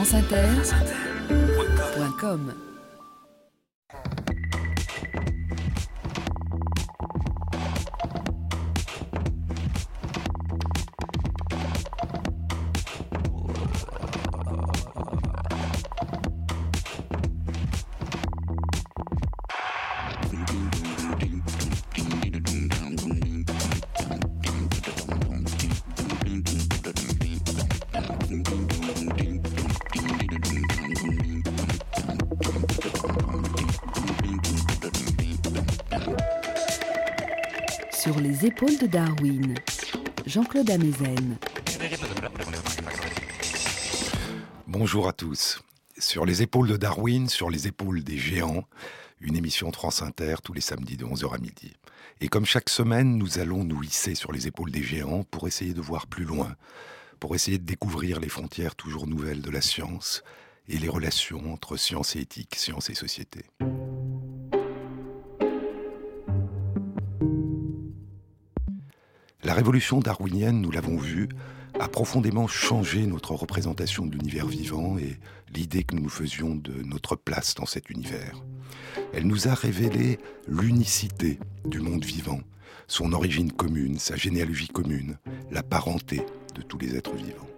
franceinter.com Sur de Darwin, Jean-Claude Amezen. Bonjour à tous. Sur les épaules de Darwin, sur les épaules des géants, une émission France tous les samedis de 11h à midi. Et comme chaque semaine, nous allons nous hisser sur les épaules des géants pour essayer de voir plus loin, pour essayer de découvrir les frontières toujours nouvelles de la science et les relations entre science et éthique, science et société. La révolution darwinienne, nous l'avons vu, a profondément changé notre représentation de l'univers vivant et l'idée que nous nous faisions de notre place dans cet univers. Elle nous a révélé l'unicité du monde vivant, son origine commune, sa généalogie commune, la parenté de tous les êtres vivants.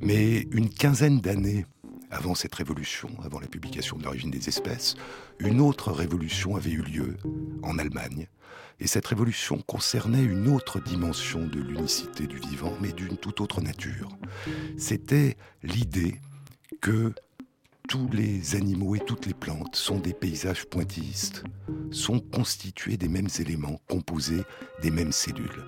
Mais une quinzaine d'années avant cette révolution, avant la publication de l'origine des espèces, une autre révolution avait eu lieu en Allemagne. Et cette révolution concernait une autre dimension de l'unicité du vivant, mais d'une toute autre nature. C'était l'idée que tous les animaux et toutes les plantes sont des paysages pointillistes, sont constitués des mêmes éléments, composés des mêmes cellules.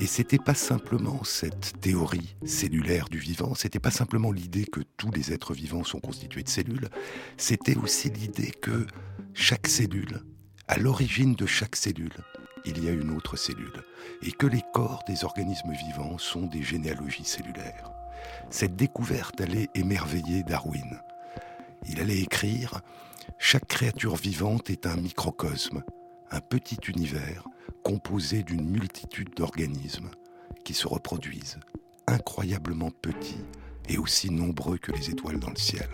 Et c'était pas simplement cette théorie cellulaire du vivant, c'était pas simplement l'idée que tous les êtres vivants sont constitués de cellules, c'était aussi l'idée que chaque cellule, à l'origine de chaque cellule, il y a une autre cellule, et que les corps des organismes vivants sont des généalogies cellulaires. Cette découverte allait émerveiller Darwin. Il allait écrire Chaque créature vivante est un microcosme, un petit univers composé d'une multitude d'organismes qui se reproduisent, incroyablement petits et aussi nombreux que les étoiles dans le ciel.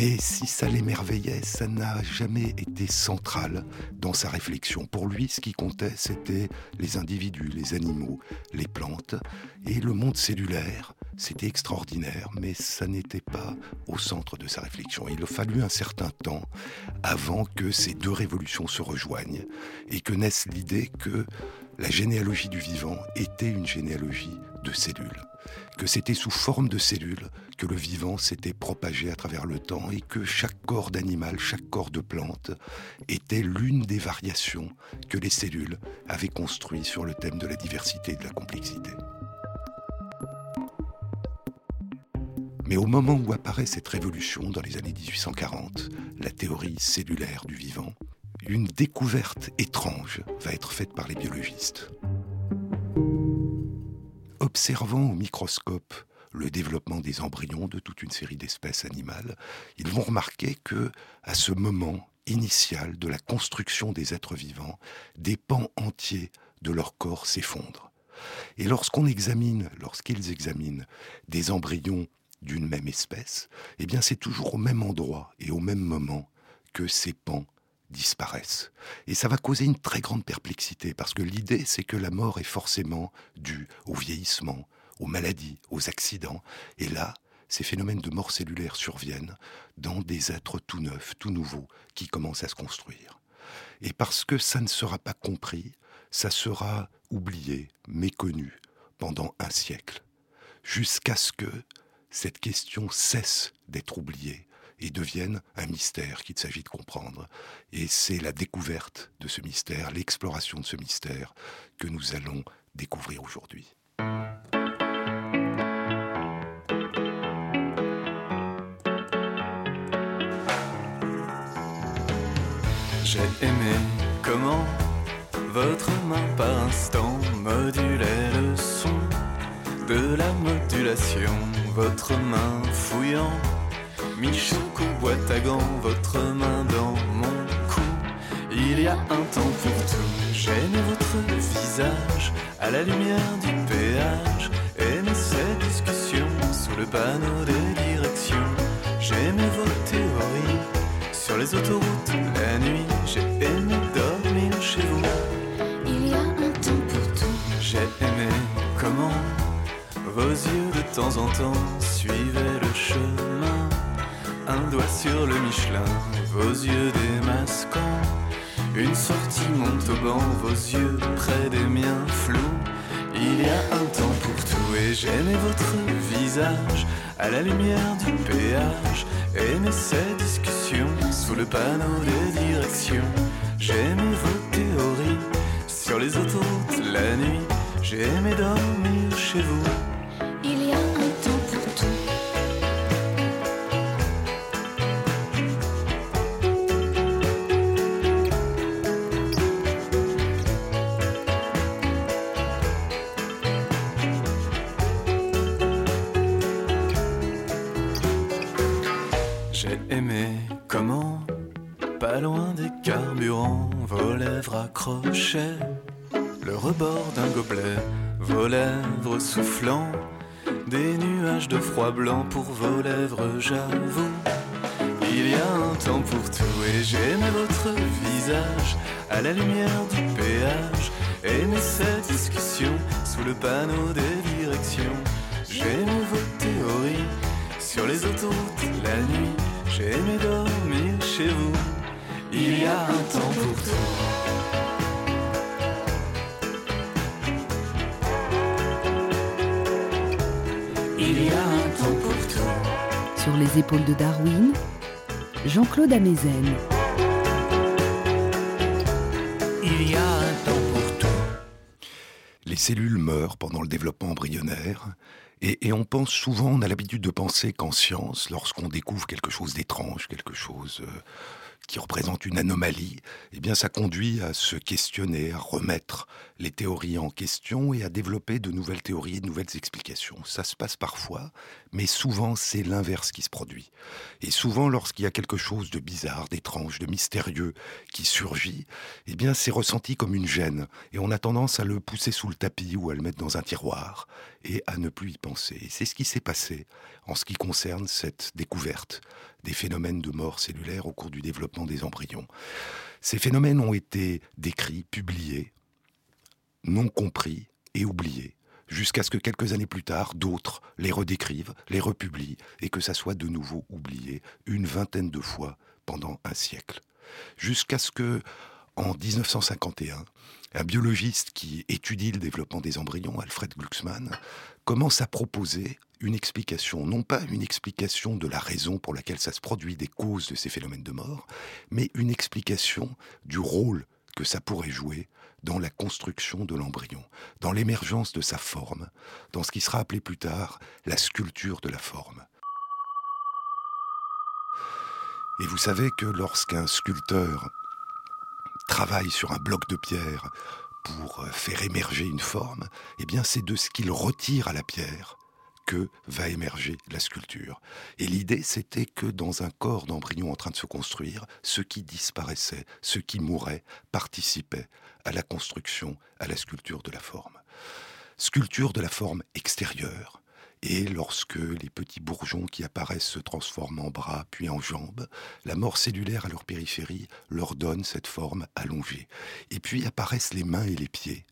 Mais si ça l'émerveillait, ça n'a jamais été central dans sa réflexion. Pour lui, ce qui comptait, c'était les individus, les animaux, les plantes, et le monde cellulaire. C'était extraordinaire, mais ça n'était pas au centre de sa réflexion. Il a fallu un certain temps avant que ces deux révolutions se rejoignent et que naisse l'idée que la généalogie du vivant était une généalogie de cellules que c'était sous forme de cellules que le vivant s'était propagé à travers le temps et que chaque corps d'animal, chaque corps de plante était l'une des variations que les cellules avaient construit sur le thème de la diversité et de la complexité. Mais au moment où apparaît cette révolution dans les années 1840, la théorie cellulaire du vivant, une découverte étrange va être faite par les biologistes observant au microscope le développement des embryons de toute une série d'espèces animales, ils vont remarquer que, à ce moment initial de la construction des êtres vivants, des pans entiers de leur corps s'effondrent. Et lorsqu'on examine, lorsqu'ils examinent des embryons d'une même espèce, eh bien c'est toujours au même endroit et au même moment que ces pans disparaissent. Et ça va causer une très grande perplexité, parce que l'idée, c'est que la mort est forcément due au vieillissement, aux maladies, aux accidents. Et là, ces phénomènes de mort cellulaire surviennent dans des êtres tout neufs, tout nouveaux, qui commencent à se construire. Et parce que ça ne sera pas compris, ça sera oublié, méconnu, pendant un siècle, jusqu'à ce que cette question cesse d'être oubliée et deviennent un mystère qu'il s'agit de comprendre. Et c'est la découverte de ce mystère, l'exploration de ce mystère que nous allons découvrir aujourd'hui. J'ai aimé comment votre main par instant modulait le son de la modulation, votre main fouillant À gants, votre main dans mon cou. Il y a un temps pour tout. J'aime votre visage à la lumière du péage. Aimé ces discussions sous le panneau des directions. J'aimais vos théories sur les autoroutes la nuit. J'ai aimé dormir chez vous. Il y a un temps pour tout. J'ai aimé comment vos yeux de temps en temps suivaient le chemin. Un doigt sur le Michelin, vos yeux démasquants. Une sortie Montauban, vos yeux près des miens flous. Il y a un temps pour tout et j'aimais votre visage à la lumière du péage. Aimais ces discussions sous le panneau des directions. J'aimais vos théories sur les autoroutes la nuit. J'ai aimé dormir chez vous. Le rebord d'un gobelet, vos lèvres soufflant, des nuages de froid blanc pour vos lèvres, j'avoue. Il y a un temps pour tout et j'aimais votre visage à la lumière du péage. Aimais cette discussion sous le panneau des directions. J'aimais les épaules de Darwin, Jean-Claude Amezen. Il y a un temps pour tout. Les cellules meurent pendant le développement embryonnaire et, et on pense souvent, on a l'habitude de penser qu'en science, lorsqu'on découvre quelque chose d'étrange, quelque chose euh, qui représente une anomalie, eh bien ça conduit à se questionner, à remettre les théories en question et à développer de nouvelles théories et de nouvelles explications. Ça se passe parfois, mais souvent c'est l'inverse qui se produit. Et souvent lorsqu'il y a quelque chose de bizarre, d'étrange, de mystérieux qui surgit, eh bien c'est ressenti comme une gêne et on a tendance à le pousser sous le tapis ou à le mettre dans un tiroir et à ne plus y penser. C'est ce qui s'est passé en ce qui concerne cette découverte des phénomènes de mort cellulaire au cours du développement des embryons. Ces phénomènes ont été décrits, publiés, non compris et oubliés, jusqu'à ce que quelques années plus tard, d'autres les redécrivent, les republient, et que ça soit de nouveau oublié une vingtaine de fois pendant un siècle. Jusqu'à ce que, en 1951, un biologiste qui étudie le développement des embryons, Alfred Glucksmann, commence à proposer une explication, non pas une explication de la raison pour laquelle ça se produit, des causes de ces phénomènes de mort, mais une explication du rôle que ça pourrait jouer dans la construction de l'embryon, dans l'émergence de sa forme, dans ce qui sera appelé plus tard la sculpture de la forme. Et vous savez que lorsqu'un sculpteur travaille sur un bloc de pierre pour faire émerger une forme, eh bien c'est de ce qu'il retire à la pierre que va émerger la sculpture. Et l'idée, c'était que dans un corps d'embryon en train de se construire, ce qui disparaissait, ce qui mourait, participait à la construction, à la sculpture de la forme. Sculpture de la forme extérieure. Et lorsque les petits bourgeons qui apparaissent se transforment en bras puis en jambes, la mort cellulaire à leur périphérie leur donne cette forme allongée. Et puis apparaissent les mains et les pieds.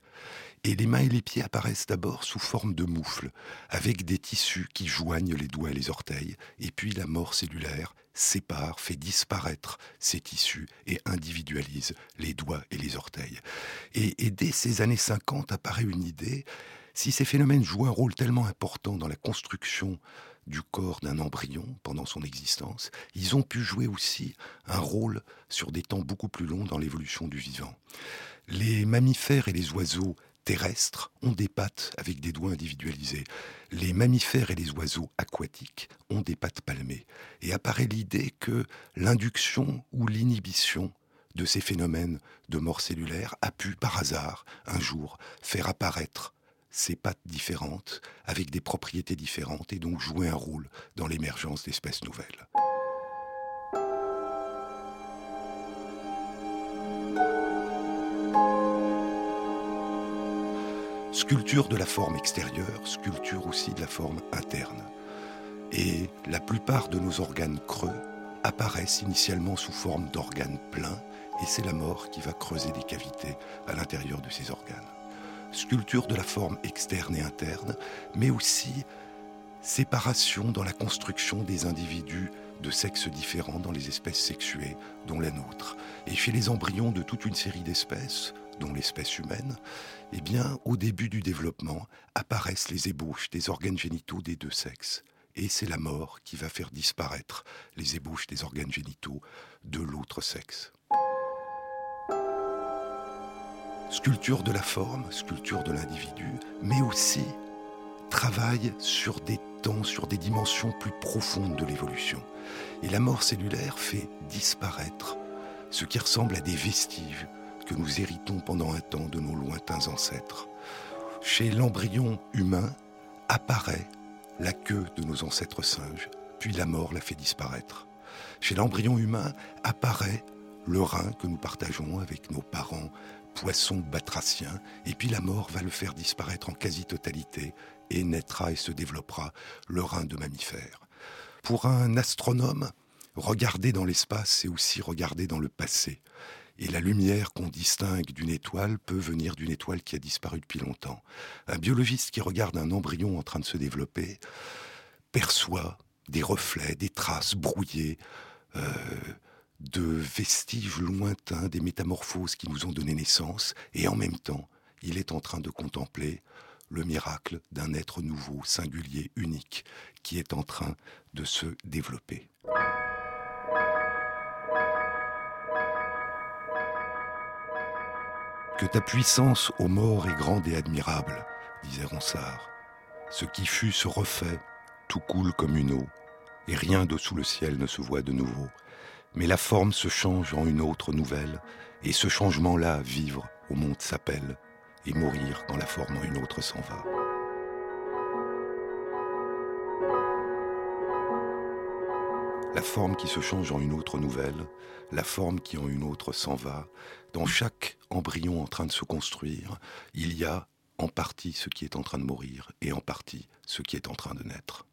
Et les mains et les pieds apparaissent d'abord sous forme de moufles, avec des tissus qui joignent les doigts et les orteils, et puis la mort cellulaire sépare, fait disparaître ces tissus et individualise les doigts et les orteils. Et, dès ces années 50 apparaît une idée, si ces phénomènes jouent un rôle tellement important dans la construction du corps d'un embryon pendant son existence, ils ont pu jouer aussi un rôle sur des temps beaucoup plus longs dans l'évolution du vivant. Les mammifères et les oiseaux terrestres ont des pattes avec des doigts individualisés. Les mammifères et les oiseaux aquatiques ont des pattes palmées. Et apparaît l'idée que l'induction ou l'inhibition de ces phénomènes de mort cellulaire a pu, par hasard, un jour, faire apparaître ces pattes différentes, avec des propriétés différentes, et donc jouer un rôle dans l'émergence d'espèces nouvelles. Sculpture de la forme extérieure, sculpture aussi de la forme interne. Et la plupart de nos organes creux apparaissent initialement sous forme d'organes pleins, et c'est la mort qui va creuser des cavités à l'intérieur de ces organes. Sculpture de la forme externe et interne, mais aussi séparation dans la construction des individus de sexes différents dans les espèces sexuées, dont la nôtre. Et chez les embryons de toute une série d'espèces, dont l'espèce humaine, eh bien, au début du développement, apparaissent les ébauches des organes génitaux des deux sexes. Et c'est la mort qui va faire disparaître les ébauches des organes génitaux de l'autre sexe. Sculpture de la forme, sculpture de l'individu, mais aussi travaille sur des temps, sur des dimensions plus profondes de l'évolution. Et la mort cellulaire fait disparaître ce qui ressemble à des vestiges que nous héritons pendant un temps de nos lointains ancêtres. Chez l'embryon humain apparaît la queue de nos ancêtres singes, puis la mort la fait disparaître. Chez l'embryon humain apparaît le rein que nous partageons avec nos parents poissons batraciens, et puis la mort va le faire disparaître en quasi-totalité, et naîtra et se développera le rein de mammifère. Pour un astronome, regarder dans l'espace, c'est aussi regarder dans le passé. Et la lumière qu'on distingue d'une étoile peut venir d'une étoile qui a disparu depuis longtemps. Un biologiste qui regarde un embryon en train de se développer perçoit des reflets, des traces brouillées euh, de vestiges lointains des métamorphoses qui nous ont donné naissance, et en même temps, il est en train de contempler le miracle d'un être nouveau, singulier, unique, qui est en train de se développer. Que ta puissance aux morts est grande et admirable, disait Ronsard. Ce qui fut se refait, tout coule comme une eau, et rien dessous le ciel ne se voit de nouveau. Mais la forme se change en une autre nouvelle, et ce changement-là, vivre au monde s'appelle, et mourir quand la forme en une autre s'en va. La forme qui se change en une autre nouvelle, la forme qui en une autre s'en va, dans chaque embryon en train de se construire, il y a en partie ce qui est en train de mourir et en partie ce qui est en train de naître.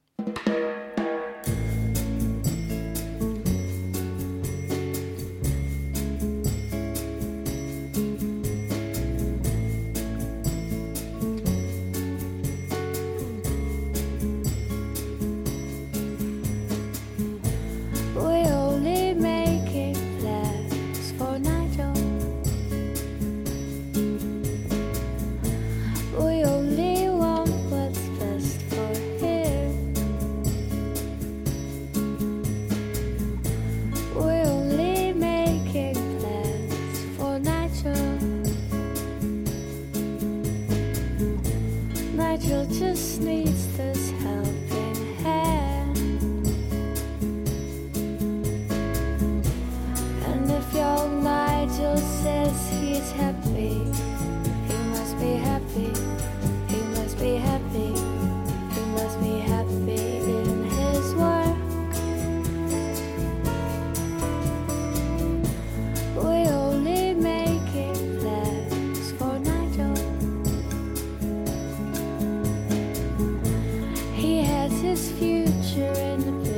his future in the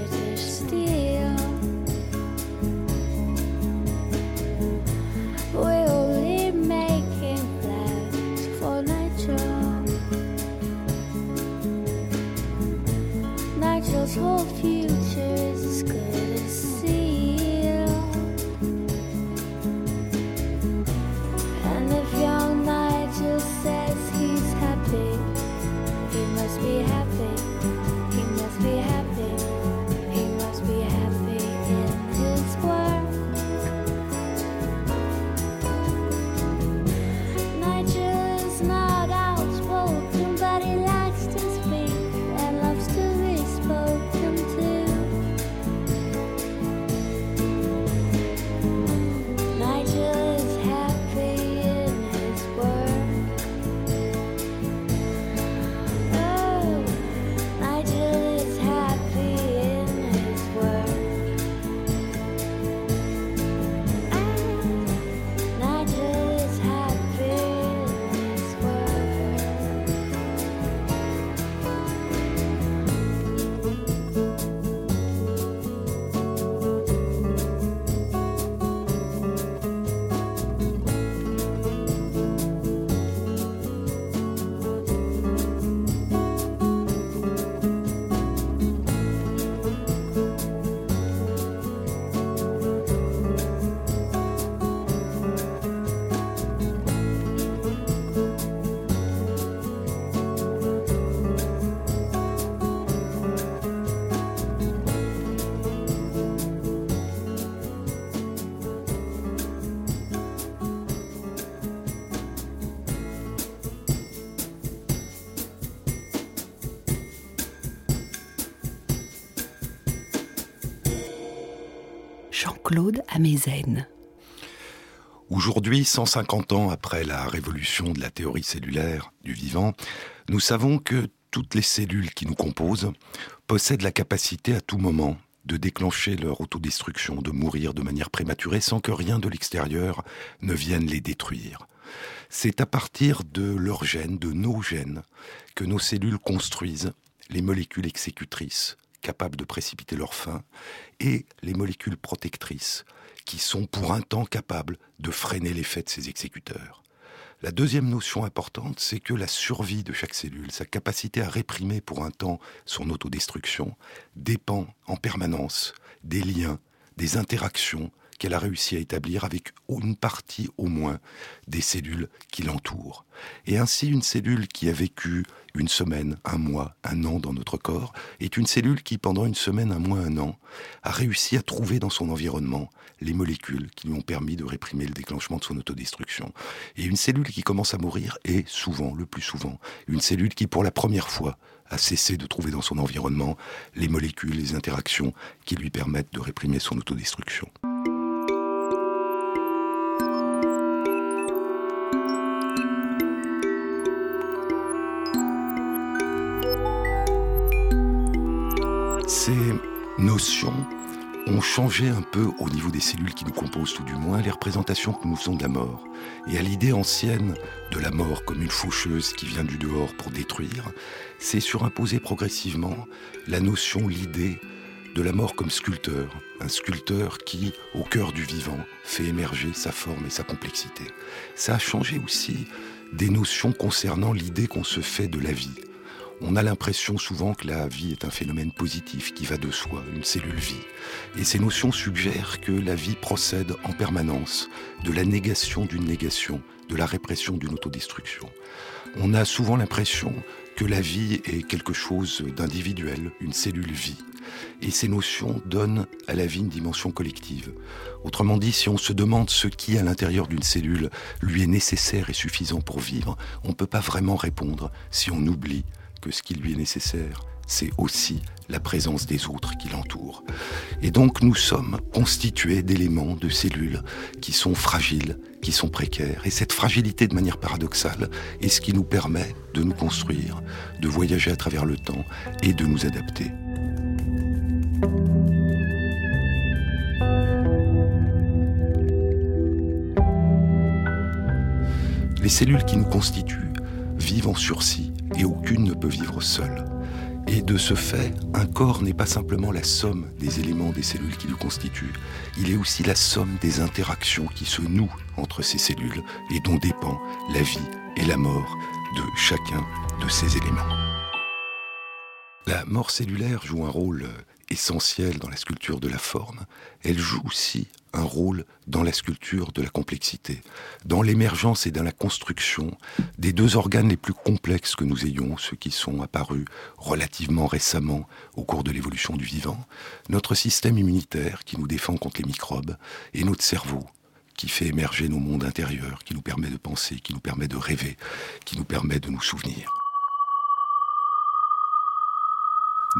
Jean-Claude Amezen. Aujourd'hui, 150 ans après la révolution de la théorie cellulaire du vivant, nous savons que toutes les cellules qui nous composent possèdent la capacité à tout moment de déclencher leur autodestruction, de mourir de manière prématurée sans que rien de l'extérieur ne vienne les détruire. C'est à partir de leurs gènes, de nos gènes, que nos cellules construisent les molécules exécutrices capables de précipiter leur fin et les molécules protectrices qui sont pour un temps capables de freiner l'effet de ces exécuteurs. La deuxième notion importante, c'est que la survie de chaque cellule, sa capacité à réprimer pour un temps son autodestruction, dépend en permanence des liens, des interactions qu'elle a réussi à établir avec une partie au moins des cellules qui l'entourent. Et ainsi, une cellule qui a vécu une semaine, un mois, un an dans notre corps est une cellule qui, pendant une semaine, un mois, un an, a réussi à trouver dans son environnement les molécules qui lui ont permis de réprimer le déclenchement de son autodestruction. Et une cellule qui commence à mourir est souvent, le plus souvent, une cellule qui, pour la première fois, a cessé de trouver dans son environnement les molécules, les interactions qui lui permettent de réprimer son autodestruction. Ces notions ont changé un peu au niveau des cellules qui nous composent, tout du moins les représentations que nous faisons de la mort. Et à l'idée ancienne de la mort comme une faucheuse qui vient du dehors pour détruire, c'est surimposé progressivement la notion, l'idée de la mort comme sculpteur, un sculpteur qui, au cœur du vivant, fait émerger sa forme et sa complexité. Ça a changé aussi des notions concernant l'idée qu'on se fait de la vie on a l'impression souvent que la vie est un phénomène positif qui va de soi, une cellule vie. Et ces notions suggèrent que la vie procède en permanence de la négation d'une négation, de la répression d'une autodestruction. On a souvent l'impression que la vie est quelque chose d'individuel, une cellule vie. Et ces notions donnent à la vie une dimension collective. Autrement dit, si on se demande ce qui, à l'intérieur d'une cellule, lui est nécessaire et suffisant pour vivre, on ne peut pas vraiment répondre si on oublie que ce qui lui est nécessaire, c'est aussi la présence des autres qui l'entourent. Et donc nous sommes constitués d'éléments, de cellules qui sont fragiles, qui sont précaires. Et cette fragilité, de manière paradoxale, est ce qui nous permet de nous construire, de voyager à travers le temps et de nous adapter. Les cellules qui nous constituent vivent en sursis et aucune ne peut vivre seule. Et de ce fait, un corps n'est pas simplement la somme des éléments des cellules qui le constituent, il est aussi la somme des interactions qui se nouent entre ces cellules et dont dépend la vie et la mort de chacun de ces éléments. La mort cellulaire joue un rôle essentielle dans la sculpture de la forme, elle joue aussi un rôle dans la sculpture de la complexité, dans l'émergence et dans la construction des deux organes les plus complexes que nous ayons, ceux qui sont apparus relativement récemment au cours de l'évolution du vivant, notre système immunitaire qui nous défend contre les microbes et notre cerveau qui fait émerger nos mondes intérieurs, qui nous permet de penser, qui nous permet de rêver, qui nous permet de nous souvenir.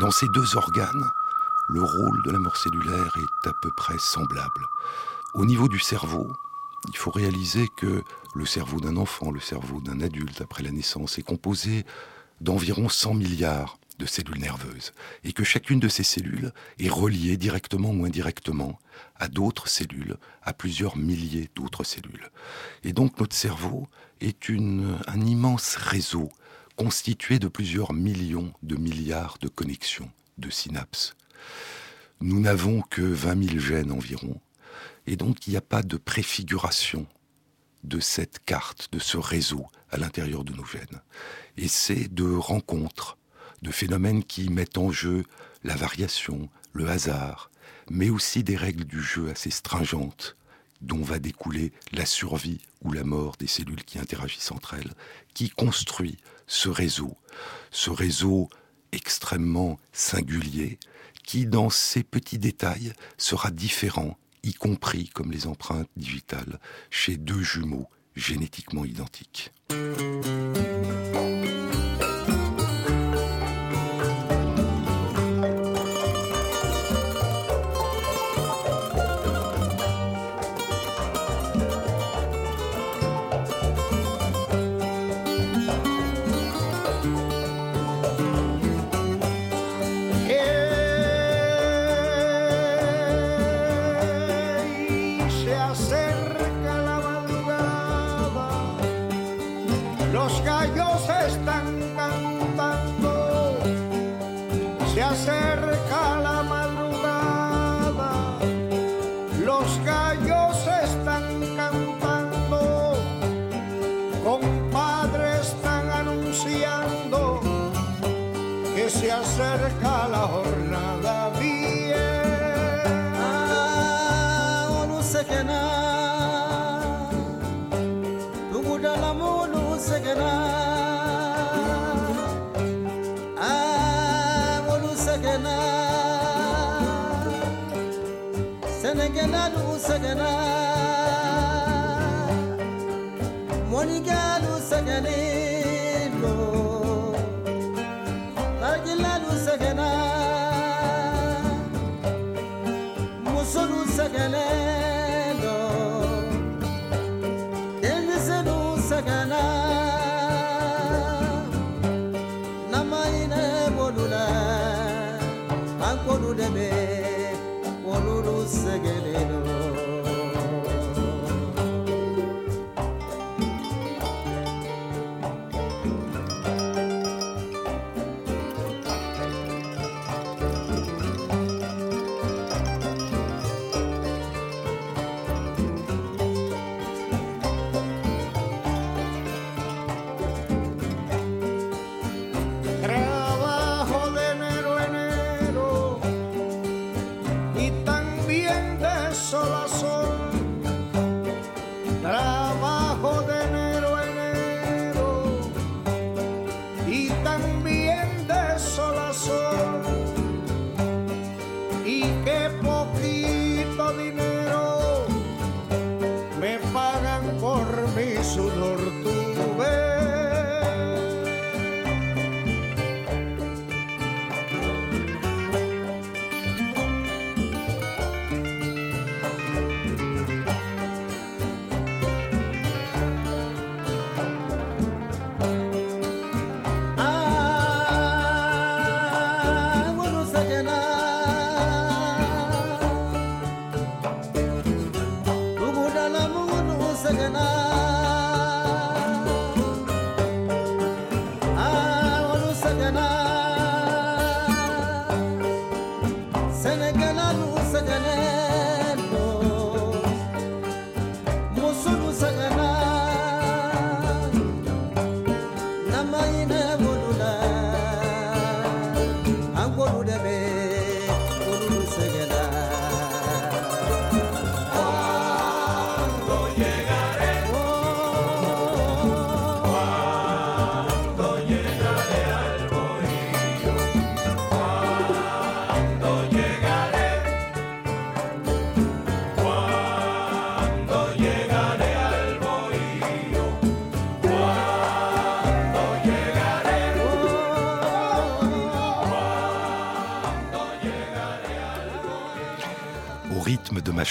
Dans ces deux organes, le rôle de la mort cellulaire est à peu près semblable. Au niveau du cerveau, il faut réaliser que le cerveau d'un enfant, le cerveau d'un adulte après la naissance est composé d'environ 100 milliards de cellules nerveuses et que chacune de ces cellules est reliée directement ou indirectement à d'autres cellules, à plusieurs milliers d'autres cellules. Et donc notre cerveau est un immense réseau constitué de plusieurs millions de milliards de connexions, de synapses. Nous n'avons que 20 000 gènes environ, et donc il n'y a pas de préfiguration de cette carte, de ce réseau à l'intérieur de nos gènes. Et c'est de rencontres, de phénomènes qui mettent en jeu la variation, le hasard, mais aussi des règles du jeu assez stringentes dont va découler la survie ou la mort des cellules qui interagissent entre elles, qui construit ce réseau, ce réseau extrêmement singulier, qui, dans ces petits détails, sera différent, y compris comme les empreintes digitales, chez deux jumeaux génétiquement identiques.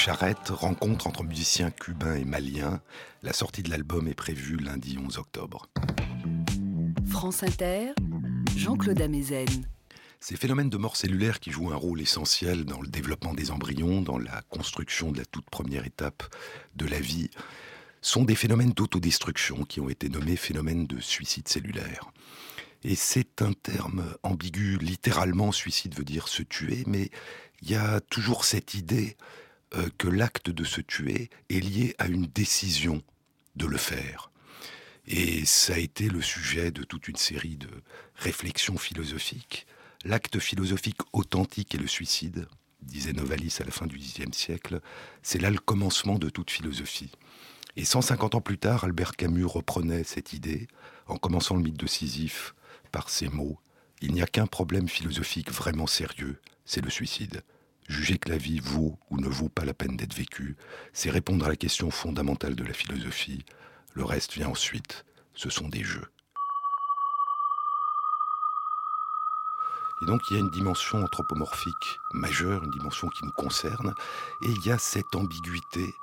Charrette, rencontre entre musiciens cubains et maliens. La sortie de l'album est prévue lundi 11 octobre. France Inter, Jean-Claude Amezen. Ces phénomènes de mort cellulaire qui jouent un rôle essentiel dans le développement des embryons, dans la construction de la toute première étape de la vie, sont des phénomènes d'autodestruction qui ont été nommés phénomènes de suicide cellulaire. Et c'est un terme ambigu, littéralement suicide veut dire se tuer, mais il y a toujours cette idée euh, que l'acte de se tuer est lié à une décision de le faire. Et ça a été le sujet de toute une série de réflexions philosophiques. L'acte philosophique authentique est le suicide, disait Novalis à la fin du Xe siècle. C'est là le commencement de toute philosophie. Et 150 ans plus tard, Albert Camus reprenait cette idée en commençant le mythe de Sisyphe par ces mots. Il n'y a qu'un problème philosophique vraiment sérieux, c'est le suicide. Juger que la vie vaut ou ne vaut pas la peine d'être vécue, c'est répondre à la question fondamentale de la philosophie. Le reste vient ensuite. Ce sont des jeux. Et donc il y a une dimension anthropomorphique majeure, une dimension qui nous concerne, et il y a cette ambiguïté.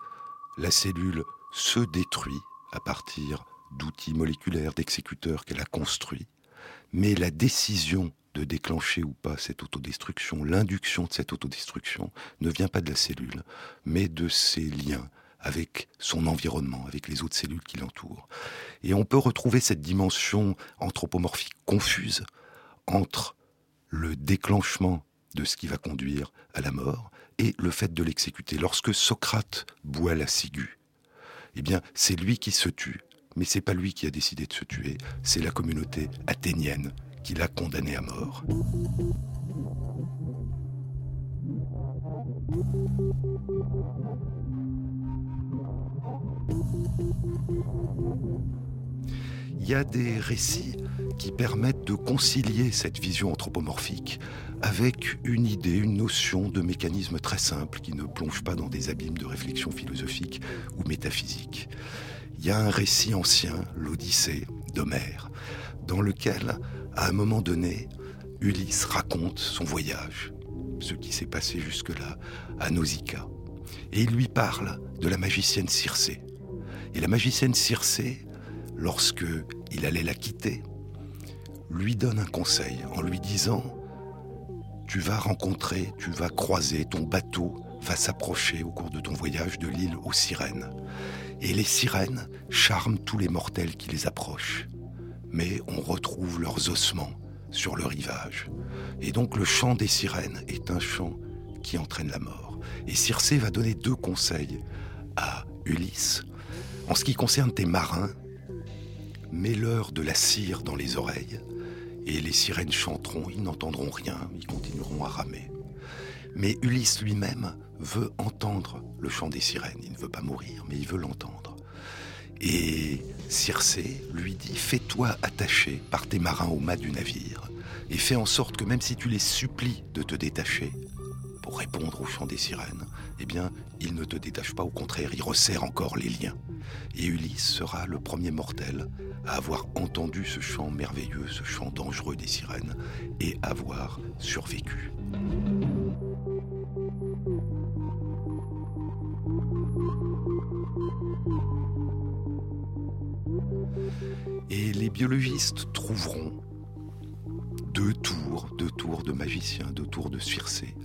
La cellule se détruit à partir d'outils moléculaires, d'exécuteurs qu'elle a construits, mais la décision de déclencher ou pas cette autodestruction, l'induction de cette autodestruction, ne vient pas de la cellule, mais de ses liens avec son environnement, avec les autres cellules qui l'entourent. Et on peut retrouver cette dimension anthropomorphique confuse entre le déclenchement de ce qui va conduire à la mort et le fait de l'exécuter. Lorsque Socrate boit la ciguë, eh bien, c'est lui qui se tue, mais c'est pas lui qui a décidé de se tuer, c'est la communauté athénienne qui l'a condamné à mort. Il y a des récits qui permettent de concilier cette vision anthropomorphique avec une idée, une notion de mécanisme très simple qui ne plonge pas dans des abîmes de réflexion philosophique ou métaphysique. Il y a un récit ancien, l'Odyssée d'Homère, dans lequel, à un moment donné, Ulysse raconte son voyage, ce qui s'est passé jusque-là à Nausicaa. Et il lui parle de la magicienne Circé. Et la magicienne Circé, lorsque il allait la quitter, lui donne un conseil en lui disant Tu vas rencontrer, tu vas croiser, ton bateau va s'approcher au cours de ton voyage de l'île aux sirènes. Et les sirènes charment tous les mortels qui les approchent. Mais on retrouve leurs ossements sur le rivage. Et donc le chant des sirènes est un chant qui entraîne la mort. Et Circé va donner deux conseils à Ulysse. En ce qui concerne tes marins, mets-leur de la cire dans les oreilles, et les sirènes chanteront, ils n'entendront rien, ils continueront à ramer. Mais Ulysse lui-même veut entendre le chant des sirènes. Il ne veut pas mourir, mais il veut l'entendre. Et Circé lui dit Fais-toi attacher par tes marins au mât du navire, et fais en sorte que même si tu les supplies de te détacher pour répondre au chant des sirènes, eh bien, ils ne te détachent pas, au contraire, ils resserrent encore les liens. Et Ulysse sera le premier mortel à avoir entendu ce chant merveilleux, ce chant dangereux des sirènes, et avoir survécu. Les biologistes trouveront deux tours, deux tours de magiciens, deux tours de Circé,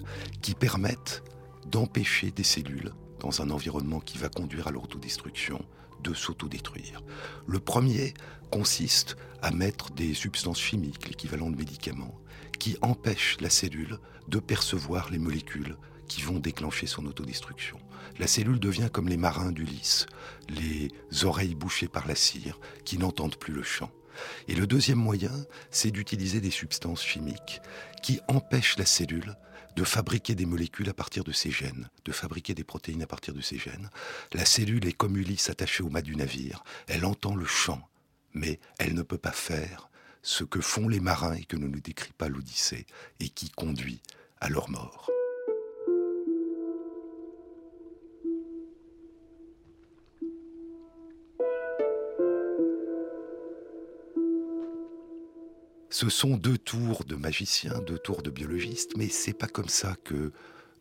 qui permettent d'empêcher des cellules dans un environnement qui va conduire à l'autodestruction de s'autodétruire. Le premier consiste à mettre des substances chimiques, l'équivalent de médicaments, qui empêchent la cellule de percevoir les molécules qui vont déclencher son autodestruction. La cellule devient comme les marins d'Ulysse, les oreilles bouchées par la cire, qui n'entendent plus le chant. Et le deuxième moyen, c'est d'utiliser des substances chimiques qui empêchent la cellule de fabriquer des molécules à partir de ces gènes, de fabriquer des protéines à partir de ces gènes. La cellule est comme Ulysse attachée au mât du navire. Elle entend le chant, mais elle ne peut pas faire ce que font les marins et que ne nous décrit pas l'Odyssée, et qui conduit à leur mort. Ce sont deux tours de magiciens, deux tours de biologistes, mais c'est pas comme ça que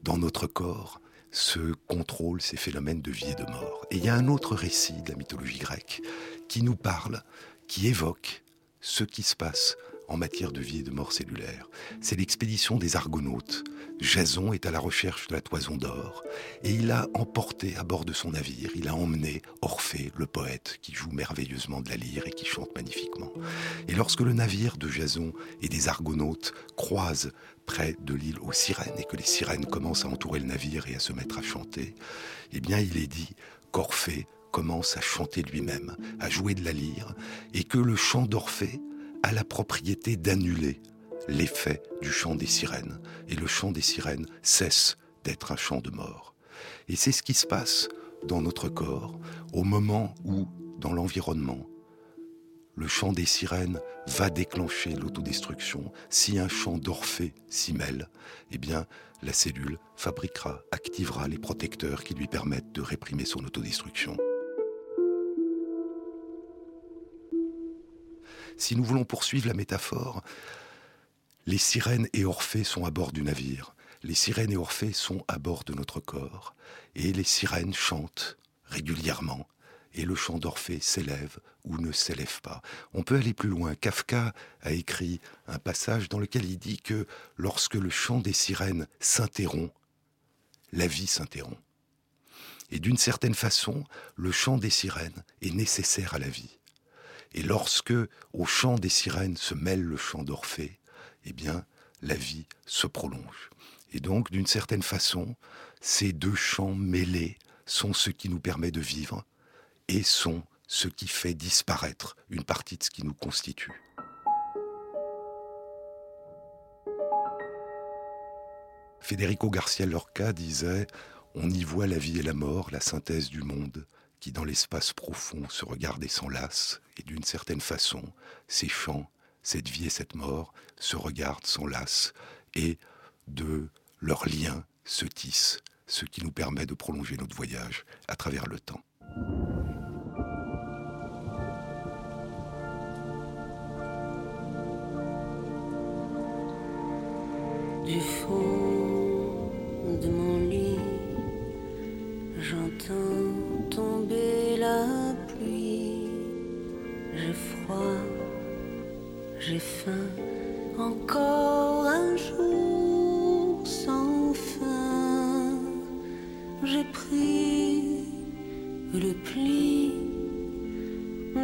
dans notre corps se contrôlent ces phénomènes de vie et de mort. Et il y a un autre récit de la mythologie grecque qui nous parle, qui évoque ce qui se passe en matière de vie et de mort cellulaire. C'est l'expédition des Argonautes. Jason est à la recherche de la toison d'or et il a emporté à bord de son navire, il a emmené Orphée, le poète, qui joue merveilleusement de la lyre et qui chante magnifiquement. Et lorsque le navire de Jason et des Argonautes croise près de l'île aux sirènes et que les sirènes commencent à entourer le navire et à se mettre à chanter, eh bien il est dit qu'Orphée commence à chanter lui-même, à jouer de la lyre, et que le chant d'Orphée a la propriété d'annuler l'effet du chant des sirènes. Et le chant des sirènes cesse d'être un chant de mort. Et c'est ce qui se passe dans notre corps au moment où, dans l'environnement, le chant des sirènes va déclencher l'autodestruction. Si un chant d'Orphée s'y mêle, eh bien, la cellule fabriquera, activera les protecteurs qui lui permettent de réprimer son autodestruction. Si nous voulons poursuivre la métaphore, les sirènes et Orphée sont à bord du navire. Les sirènes et Orphée sont à bord de notre corps. Et les sirènes chantent régulièrement. Et le chant d'Orphée s'élève ou ne s'élève pas. On peut aller plus loin. Kafka a écrit un passage dans lequel il dit que lorsque le chant des sirènes s'interrompt, la vie s'interrompt. Et d'une certaine façon, le chant des sirènes est nécessaire à la vie. Et lorsque au chant des sirènes se mêle le chant d'Orphée, eh bien, la vie se prolonge. Et donc, d'une certaine façon, ces deux chants mêlés sont ce qui nous permet de vivre et sont ce qui fait disparaître une partie de ce qui nous constitue. Federico Garcia Lorca disait On y voit la vie et la mort, la synthèse du monde, qui dans l'espace profond se regarde et s'enlace, et d'une certaine façon, ces chants, cette vie et cette mort se regardent, s'enlacent, et de leur lien se tissent, ce qui nous permet de prolonger notre voyage à travers le temps. Du fond de j'entends tomber la pluie. J'ai froid, j'ai faim, encore un jour sans fin. J'ai pris le pli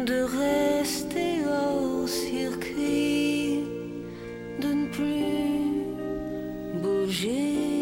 de rester au circuit, de ne plus bouger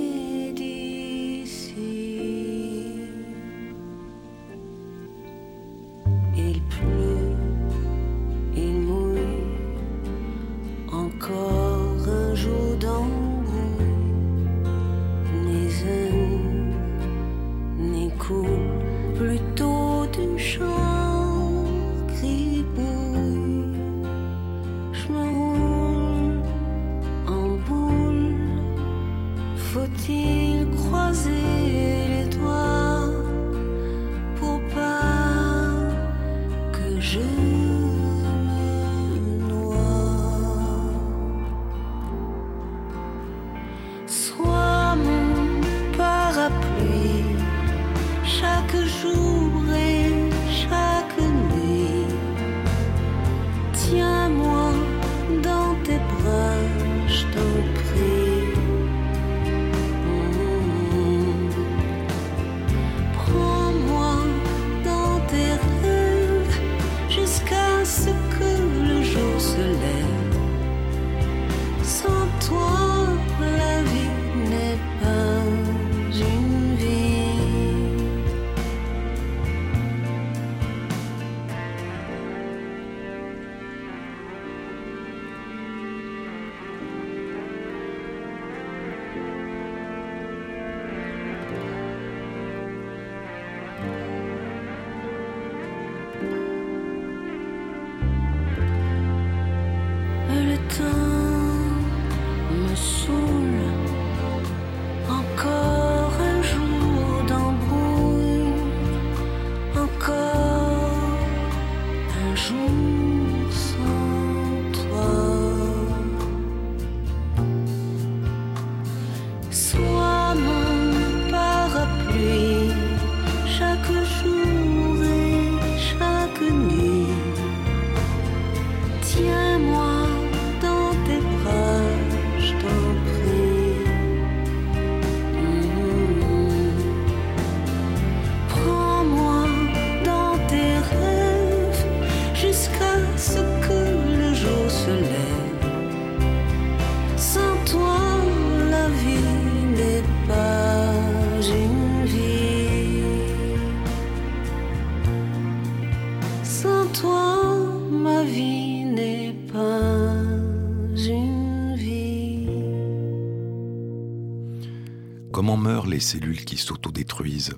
cellules qui s'autodétruisent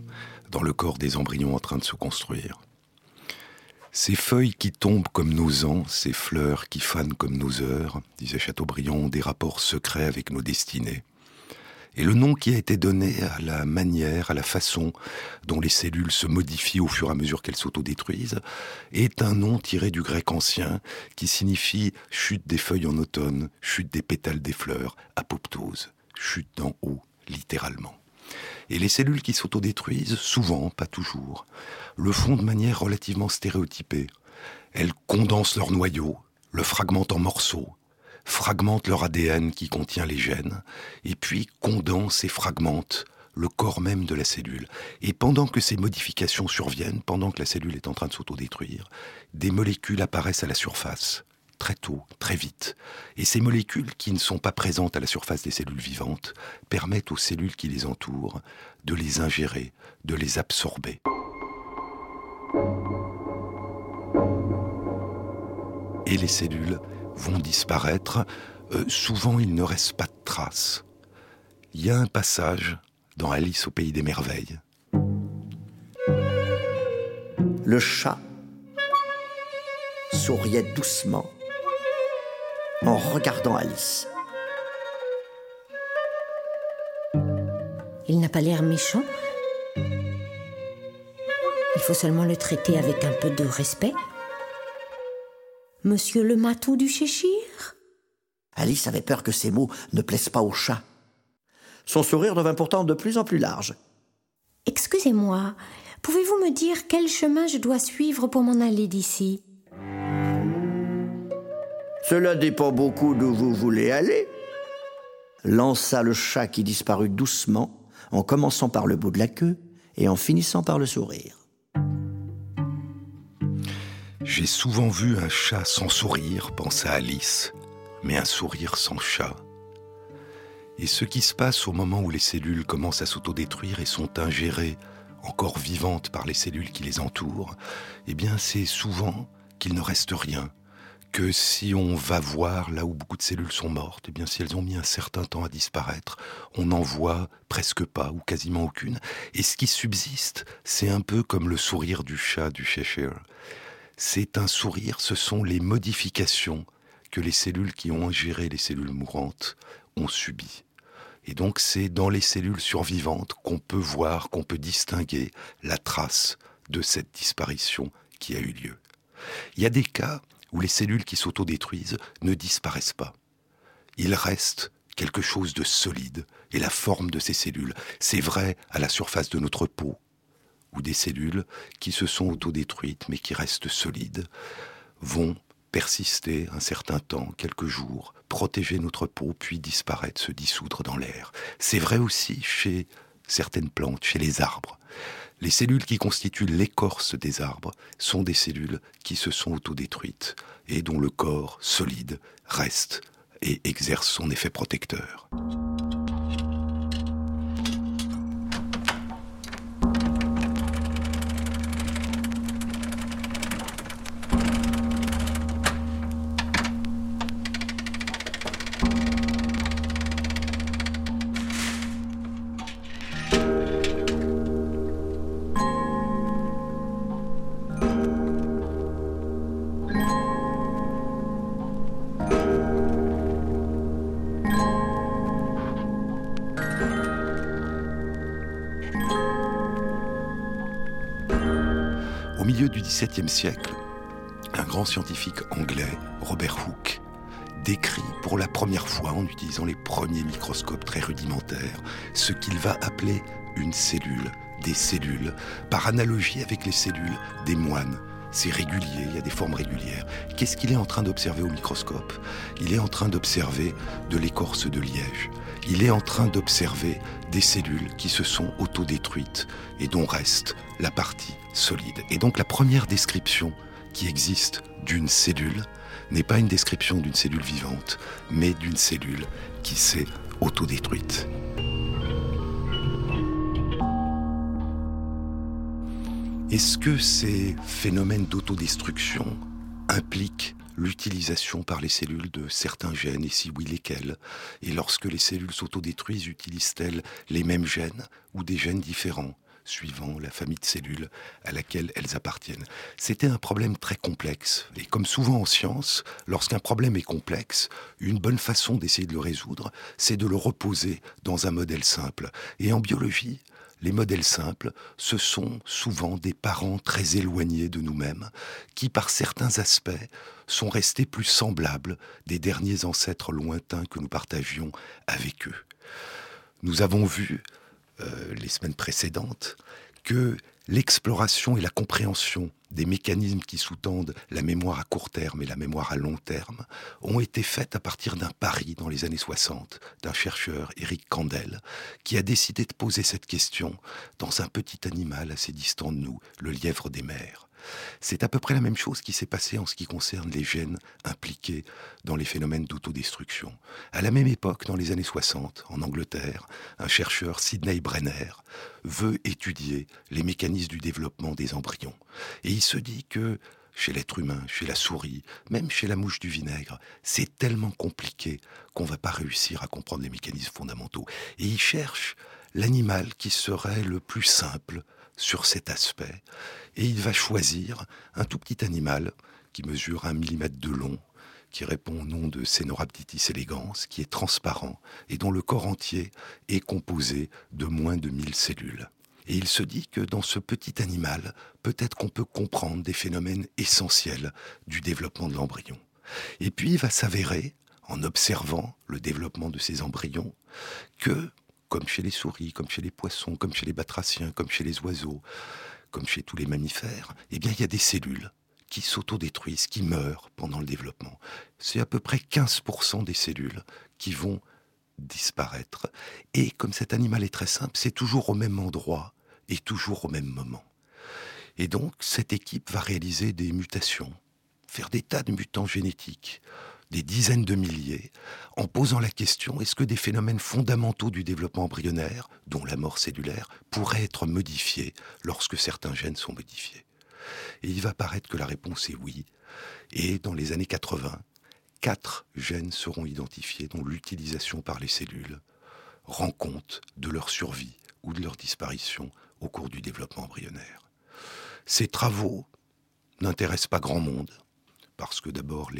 dans le corps des embryons en train de se construire Ces feuilles qui tombent comme nos ans, ces fleurs qui fanent comme nos heures, disait Chateaubriand, ont des rapports secrets avec nos destinées. Et le nom qui a été donné à la manière, à la façon dont les cellules se modifient au fur et à mesure qu'elles s'autodétruisent, est un nom tiré du grec ancien qui signifie chute des feuilles en automne, chute des pétales des fleurs, apoptose, chute d'en haut, littéralement. Et les cellules qui s'autodétruisent, souvent, pas toujours, le font de manière relativement stéréotypée. Elles condensent leur noyau, le fragmentent en morceaux, fragmentent leur ADN qui contient les gènes, et puis condensent et fragmentent le corps même de la cellule. Et pendant que ces modifications surviennent, pendant que la cellule est en train de s'autodétruire, des molécules apparaissent à la surface, très tôt, très vite. Et ces molécules, qui ne sont pas présentes à la surface des cellules vivantes, permettent aux cellules qui les entourent de les ingérer, de les absorber. Et les cellules vont disparaître. Euh, souvent, il ne reste pas de traces. Il y a un passage dans Alice au pays des merveilles. Le chat souriait doucement en regardant Alice. Il n'a pas l'air méchant. Il faut seulement le traiter avec un peu de respect. Monsieur le matou du Cheshire Alice avait peur que ces mots ne plaisent pas au chat. Son sourire devint pourtant de plus en plus large. Excusez-moi, pouvez-vous me dire quel chemin je dois suivre pour m'en aller d'ici? Cela dépend beaucoup d'où vous voulez aller. Lança le chat qui disparut doucement, en commençant par le bout de la queue et en finissant par le sourire. J'ai souvent vu un chat sans sourire, pensa Alice, mais un sourire sans chat. Et ce qui se passe au moment où les cellules commencent à s'autodétruire et sont ingérées, encore vivantes par les cellules qui les entourent, eh bien c'est souvent qu'il ne reste rien, que si on va voir là où beaucoup de cellules sont mortes, eh bien si elles ont mis un certain temps à disparaître, on n'en voit presque pas ou quasiment aucune. Et ce qui subsiste, c'est un peu comme le sourire du chat du Cheshire. C'est un sourire, ce sont les modifications que les cellules qui ont ingéré les cellules mourantes ont subies. Et donc c'est dans les cellules survivantes qu'on peut voir, qu'on peut distinguer la trace de cette disparition qui a eu lieu. Il y a des cas où les cellules qui s'autodétruisent ne disparaissent pas. Il reste quelque chose de solide et la forme de ces cellules. C'est vrai à la surface de notre peau, où des cellules qui se sont autodétruites mais qui restent solides vont persister un certain temps, quelques jours, protéger notre peau, puis disparaître, se dissoudre dans l'air. C'est vrai aussi chez certaines plantes, chez les arbres. Les cellules qui constituent l'écorce des arbres sont des cellules qui se sont autodétruites et dont le corps solide reste et exerce son effet protecteur. Un grand scientifique anglais, Robert Hooke, décrit pour la première fois, en utilisant les premiers microscopes très rudimentaires, ce qu'il va appeler une cellule, des cellules, par analogie avec les cellules des moines. C'est régulier, il y a des formes régulières. Qu'est-ce qu'il est en train d'observer au microscope? Il est en train d'observer de l'écorce de liège. Il est en train d'observer des cellules qui se sont autodétruites et dont reste la partie solide. Et donc la première description qui existe d'une cellule n'est pas une description d'une cellule vivante, mais d'une cellule qui s'est autodétruite. Est-ce que ces phénomènes d'autodestruction impliquent l'utilisation par les cellules de certains gènes, et si oui, lesquels? Et lorsque les cellules s'autodétruisent, utilisent-elles les mêmes gènes ou des gènes différents suivant la famille de cellules à laquelle elles appartiennent? C'était un problème très complexe. Et comme souvent en science, lorsqu'un problème est complexe, une bonne façon d'essayer de le résoudre, c'est de le reposer dans un modèle simple. Et en biologie, les modèles simples, ce sont souvent des parents très éloignés de nous-mêmes, qui par certains aspects sont restés plus semblables des derniers ancêtres lointains que nous partagions avec eux. Nous avons vu, euh, les semaines précédentes, que l'exploration et la compréhension des mécanismes qui sous-tendent la mémoire à court terme et la mémoire à long terme ont été faites à partir d'un pari dans les années 60 d'un chercheur, Eric Kandel, qui a décidé de poser cette question dans un petit animal assez distant de nous, le lièvre des mers. C'est à peu près la même chose qui s'est passé en ce qui concerne les gènes impliqués dans les phénomènes d'autodestruction. À la même époque, dans les années 60, en Angleterre, un chercheur, Sidney Brenner, veut étudier les mécanismes du développement des embryons. Et il se dit que chez l'être humain, chez la souris, même chez la mouche du vinaigre, c'est tellement compliqué qu'on ne va pas réussir à comprendre les mécanismes fondamentaux. Et il cherche l'animal qui serait le plus simple sur cet aspect et il va choisir un tout petit animal qui mesure un millimètre de long, qui répond au nom de Cenorhabditis elegans, qui est transparent et dont le corps entier est composé de moins de 1000 cellules. Et il se dit que dans ce petit animal, peut-être qu'on peut comprendre des phénomènes essentiels du développement de l'embryon. Et puis il va s'avérer, en observant le développement de ces embryons, que, comme chez les souris, comme chez les poissons, comme chez les batraciens, comme chez les oiseaux, comme chez tous les mammifères, eh bien, il y a des cellules qui s'autodétruisent, qui meurent pendant le développement. C'est à peu près 15% des cellules qui vont disparaître. Et comme cet animal est très simple, c'est toujours au même endroit et toujours au même moment. Et donc, cette équipe va réaliser des mutations, faire des tas de mutants génétiques, des dizaines de milliers, en posant la question est-ce que des phénomènes fondamentaux du développement embryonnaire, dont la mort cellulaire, pourraient être modifiés lorsque certains gènes sont modifiés? Et il va paraître que la réponse est oui. Et dans les années 80, quatre gènes seront identifiés dont l'utilisation par les cellules rend compte de leur survie ou de leur disparition au cours du développement embryonnaire. Ces travaux n'intéressent pas grand monde parce que d'abord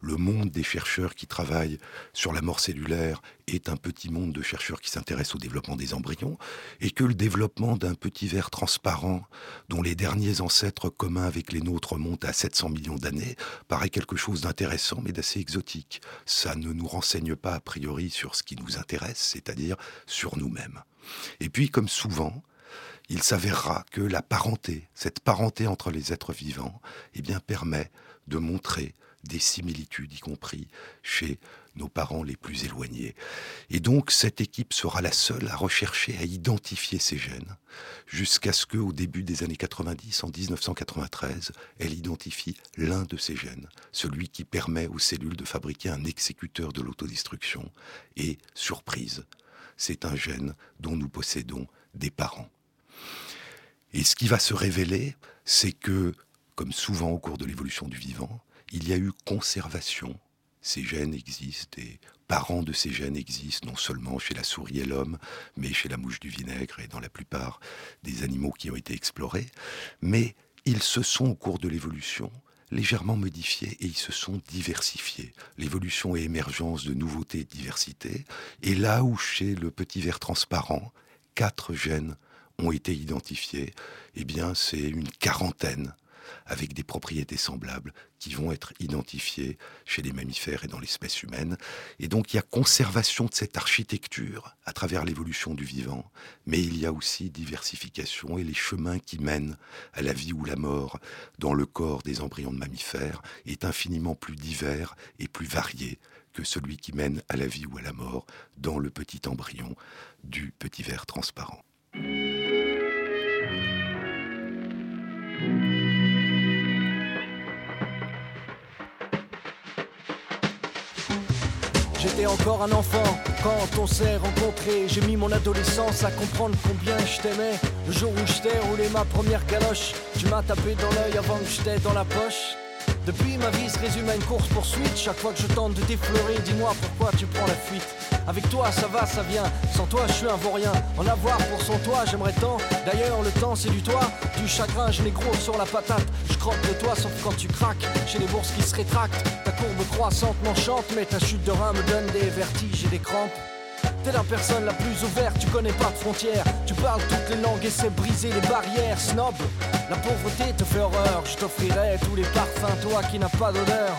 le monde des chercheurs qui travaillent sur la mort cellulaire est un petit monde de chercheurs qui s'intéressent au développement des embryons, et que le développement d'un petit ver transparent, dont les derniers ancêtres communs avec les nôtres montent à 700 millions d'années, paraît quelque chose d'intéressant mais d'assez exotique. Ça ne nous renseigne pas a priori sur ce qui nous intéresse, c'est-à-dire sur nous-mêmes. Et puis, comme souvent, il s'avérera que la parenté, cette parenté entre les êtres vivants, eh bien, permet de montrer des similitudes, y compris chez nos parents les plus éloignés. Et donc cette équipe sera la seule à rechercher, à identifier ces gènes, jusqu'à ce qu'au début des années 90, en 1993, elle identifie l'un de ces gènes, celui qui permet aux cellules de fabriquer un exécuteur de l'autodestruction. Et, surprise, c'est un gène dont nous possédons des parents. Et ce qui va se révéler, c'est que comme souvent au cours de l'évolution du vivant, il y a eu conservation. Ces gènes existent, des parents de ces gènes existent non seulement chez la souris et l'homme, mais chez la mouche du vinaigre et dans la plupart des animaux qui ont été explorés. Mais ils se sont au cours de l'évolution légèrement modifiés et ils se sont diversifiés. L'évolution et émergence de nouveautés et de diversité. Et là où chez le petit ver transparent, quatre gènes ont été identifiés, eh bien c'est une quarantaine avec des propriétés semblables qui vont être identifiées chez les mammifères et dans l'espèce humaine. Et donc il y a conservation de cette architecture à travers l'évolution du vivant, mais il y a aussi diversification et les chemins qui mènent à la vie ou la mort dans le corps des embryons de mammifères est infiniment plus divers et plus varié que celui qui mène à la vie ou à la mort dans le petit embryon du petit ver transparent. J'étais encore un enfant quand on s'est rencontrés. J'ai mis mon adolescence à comprendre combien je t'aimais. Le jour où je t'ai roulé ma première galoche, tu m'as tapé dans l'œil avant que j'étais dans la poche. Depuis ma vie se résume à une course poursuite. Chaque fois que je tente de t'effleurer, dis-moi pourquoi tu prends la fuite. Avec toi ça va, ça vient. Sans toi je suis un vaurien. En avoir pour son toit, j'aimerais tant. D'ailleurs le temps c'est du toit. Du chagrin, je n'ai gros sur la patate. Je croque de toi sauf quand tu craques. J'ai les bourses qui se rétractent. Ta courbe croissante m'enchante, mais ta chute de rein me donne des vertiges et des crampes. T'es la personne la plus ouverte, tu connais pas de frontières. Tu parles toutes les langues et c'est briser les barrières. Snob, la pauvreté te fait horreur. Je t'offrirai tous les parfums, toi qui n'as pas d'odeur.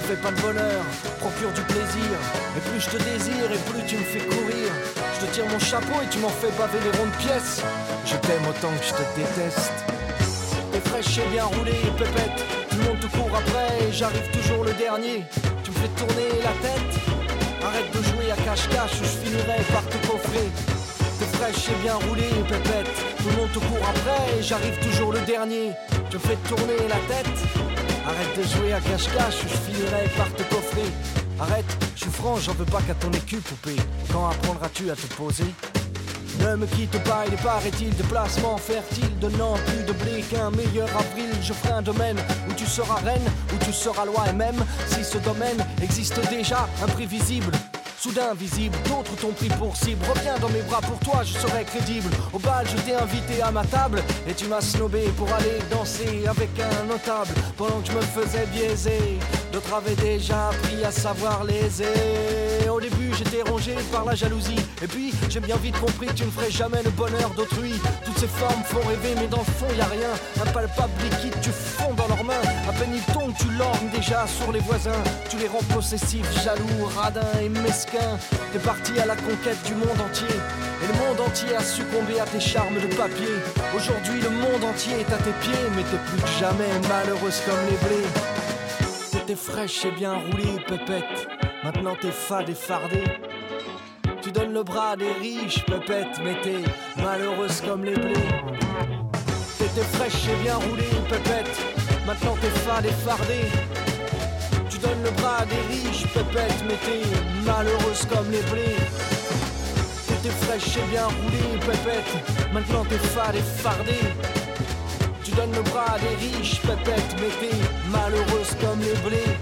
Fais pas de bonheur, procure du plaisir. Et plus je te désire, et plus tu me fais courir. Je te tire mon chapeau et tu m'en fais baver les rondes pièces. Je t'aime autant que je te déteste. T'es fraîche et bien roulé, pépette. Tout le monde te court après et j'arrive toujours le dernier. Tu me fais tourner la tête. Arrête de jouer à cache-cache ou je finirai par te coffrer. T'es fraîche et bien roulé, pépette. Tout le monde te court après et j'arrive toujours le dernier. Tu me fais tourner la tête. Arrête de jouer à cache-cache je finirai par te coffrer. Arrête, je suis franc, j'en veux pas qu'à ton écu, poupée. Quand apprendras-tu à te poser? Ne me quitte pas, il paraît-il de placement fertile, donnant plus de blé qu'un meilleur avril. Je ferai un domaine où tu seras reine, où tu seras loi, et même si ce domaine existe déjà, imprévisible. Soudain visible, d'autres t'ont pris pour cible. Reviens dans mes bras pour toi, je serai crédible. Au bal, je t'ai invité à ma table et tu m'as snobé pour aller danser avec un notable pendant que je me faisais biaiser. D'autres avaient déjà appris à savoir léser. Au début, j'étais rongé par la jalousie. Et puis, j'ai bien vite compris que tu ne ferais jamais le bonheur d'autrui. Toutes ces formes font rêver, mais dans le fond, y a rien. Impalpable liquide, tu fonds dans leurs mains. À peine ils tombent, tu l'ornes déjà sur les voisins. Tu les rends possessifs, jaloux, radins et mesquins. T'es parti à la conquête du monde entier. Et le monde entier a succombé à tes charmes de papier. Aujourd'hui, le monde entier est à tes pieds, mais t'es plus que jamais malheureuse comme les blés. T'étais fraîche et bien roulée, pépette. Maintenant t'es fade et fardée. Tu donnes le bras des riches, pépette, mais t'es malheureuse comme les blés. T'étais fraîche et bien roulée, pépette. Maintenant t'es fade et fardée. Tu donnes le bras des riches, pépette, mais t'es malheureuse comme les blés. T'étais fraîche et bien roulée, pépette. Maintenant t'es fade et fardée. Tu donnes le bras à des riches, pépette, t'es malheureuse comme les blés.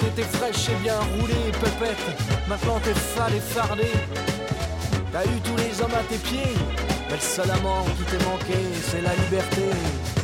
T'étais fraîche et bien roulée, pépette. Maintenant t'es fade et fardée. T'as eu tous les hommes à tes pieds. Mais le seul amant qui t'est manqué, c'est la liberté.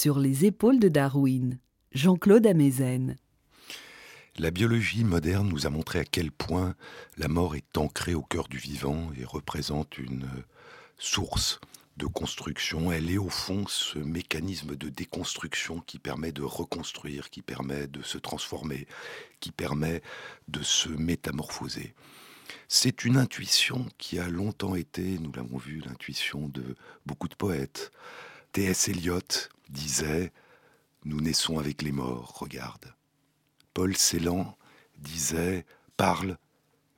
Sur les épaules de Darwin, Jean-Claude Amezen. La biologie moderne nous a montré à quel point la mort est ancrée au cœur du vivant et représente une source de construction. Elle est au fond ce mécanisme de déconstruction qui permet de reconstruire, qui permet de se transformer, qui permet de se métamorphoser. C'est une intuition qui a longtemps été, nous l'avons vu, l'intuition de beaucoup de poètes. T.S. Eliot disait Nous naissons avec les morts, regarde. Paul Celan disait Parle,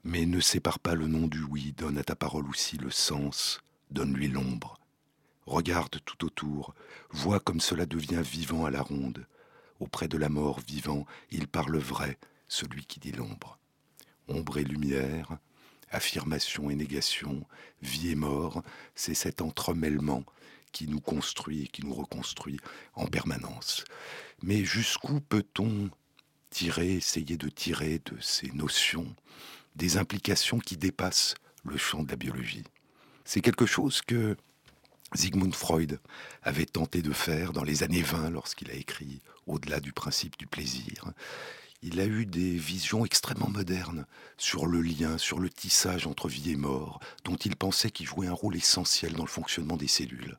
mais ne sépare pas le nom du oui, donne à ta parole aussi le sens, donne-lui l'ombre. Regarde tout autour, vois comme cela devient vivant à la ronde. Auprès de la mort vivant, il parle vrai, celui qui dit l'ombre. Ombre et lumière, affirmation et négation, vie et mort, c'est cet entremêlement qui nous construit et qui nous reconstruit en permanence. Mais jusqu'où peut-on tirer, essayer de tirer de ces notions des implications qui dépassent le champ de la biologie? C'est quelque chose que Sigmund Freud avait tenté de faire dans les années 20 lorsqu'il a écrit Au-delà du principe du plaisir. Il a eu des visions extrêmement modernes sur le lien, sur le tissage entre vie et mort, dont il pensait qu'il jouait un rôle essentiel dans le fonctionnement des cellules.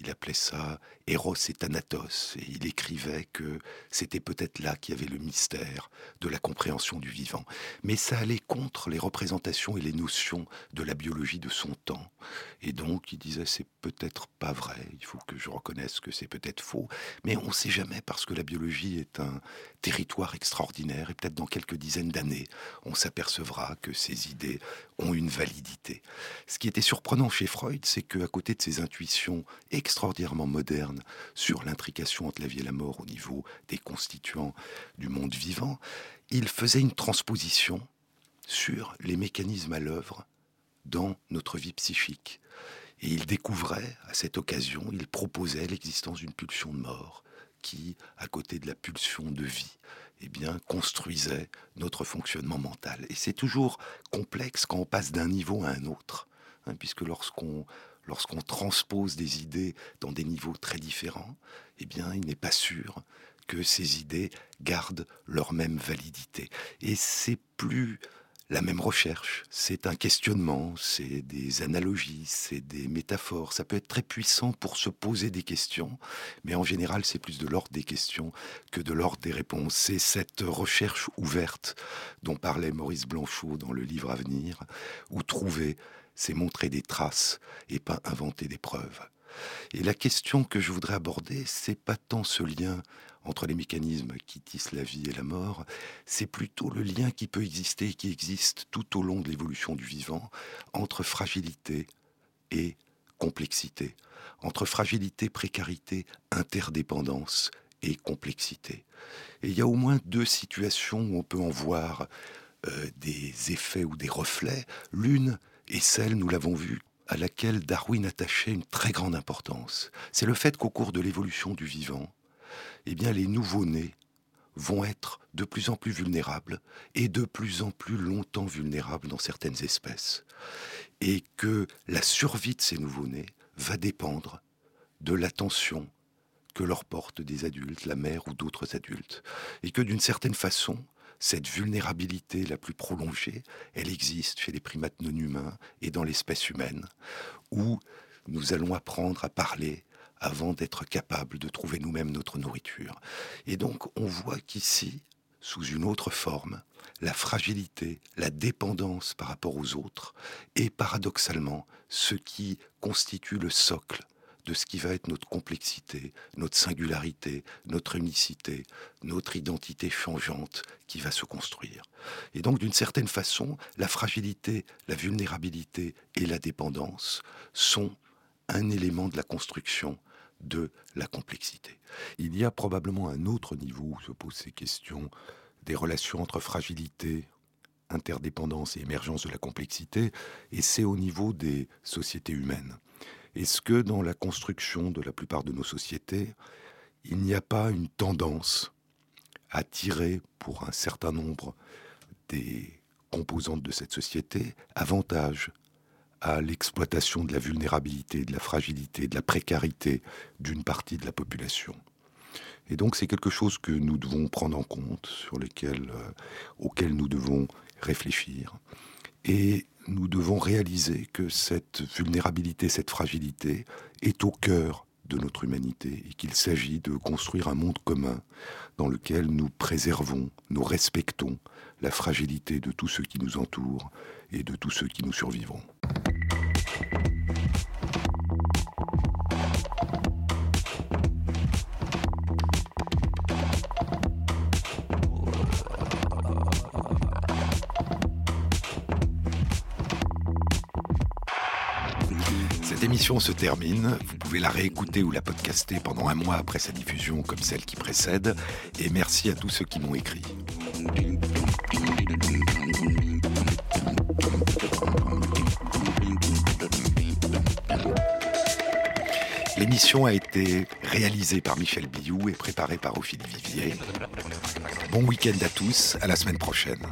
il appelait ça Eros et Thanatos, et il écrivait que c'était peut-être là qu'il y avait le mystère de la compréhension du vivant. Mais ça allait contre les représentations et les notions de la biologie de son temps. Et donc, il disait, c'est peut-être pas vrai, il faut que je reconnaisse que c'est peut-être faux, mais on ne sait jamais parce que la biologie est un territoire extraordinaire, et peut-être dans quelques dizaines d'années, on s'apercevra que ces idées ont une validité. Ce qui était surprenant chez Freud, c'est qu'à côté de ses intuitions extraordinairement modernes sur l'intrication entre la vie et la mort au niveau des constituants du monde vivant, il faisait une transposition sur les mécanismes à l'œuvre dans notre vie psychique. Et il découvrait, à cette occasion, il proposait l'existence d'une pulsion de mort qui, à côté de la pulsion de vie, eh bien, construisait notre fonctionnement mental. Et c'est toujours complexe quand on passe d'un niveau à un autre, hein, puisque lorsqu'on lorsqu'on transpose des idées dans des niveaux très différents, eh bien, il n'est pas sûr que ces idées gardent leur même validité. Et c'est plus la même recherche, c'est un questionnement, c'est des analogies, c'est des métaphores. Ça peut être très puissant pour se poser des questions, mais en général, c'est plus de l'ordre des questions que de l'ordre des réponses. C'est cette recherche ouverte dont parlait Maurice Blanchot dans le livre à venir, où trouver, c'est montrer des traces et pas inventer des preuves. Et la question que je voudrais aborder, c'est pas tant ce lien entre les mécanismes qui tissent la vie et la mort, c'est plutôt le lien qui peut exister et qui existe tout au long de l'évolution du vivant entre fragilité et complexité, entre fragilité, précarité, interdépendance et complexité. Et il y a au moins deux situations où on peut en voir euh, des effets ou des reflets. L'une est celle, nous l'avons vu, à laquelle Darwin attachait une très grande importance. C'est le fait qu'au cours de l'évolution du vivant, eh bien, les nouveau-nés vont être de plus en plus vulnérables et de plus en plus longtemps vulnérables dans certaines espèces. Et que la survie de ces nouveau-nés va dépendre de l'attention que leur portent des adultes, la mère ou d'autres adultes. Et que d'une certaine façon, cette vulnérabilité la plus prolongée, elle existe chez les primates non humains et dans l'espèce humaine, où nous allons apprendre à parler, avant d'être capable de trouver nous-mêmes notre nourriture. Et donc on voit qu'ici, sous une autre forme, la fragilité, la dépendance par rapport aux autres est paradoxalement ce qui constitue le socle de ce qui va être notre complexité, notre singularité, notre unicité, notre identité changeante qui va se construire. Et donc d'une certaine façon, la fragilité, la vulnérabilité et la dépendance sont un élément de la construction de la complexité. Il y a probablement un autre niveau où se posent ces questions des relations entre fragilité, interdépendance et émergence de la complexité, et c'est au niveau des sociétés humaines. Est-ce que dans la construction de la plupart de nos sociétés, il n'y a pas une tendance à tirer pour un certain nombre des composantes de cette société avantage à l'exploitation de la vulnérabilité, de la fragilité, de la précarité d'une partie de la population? Et donc c'est quelque chose que nous devons prendre en compte, sur lequel, euh, auquel nous devons réfléchir. Et nous devons réaliser que cette vulnérabilité, cette fragilité est au cœur de notre humanité et qu'il s'agit de construire un monde commun dans lequel nous préservons, nous respectons la fragilité de tous ceux qui nous entourent et de tous ceux qui nous survivront. Se termine. Vous pouvez la réécouter ou la podcaster pendant un mois après sa diffusion, comme celle qui précède. Et merci à tous ceux qui m'ont écrit. L'émission a été réalisée par Michel Biou et préparée par Ophélie Vivier. Bon week-end à tous, à la semaine prochaine.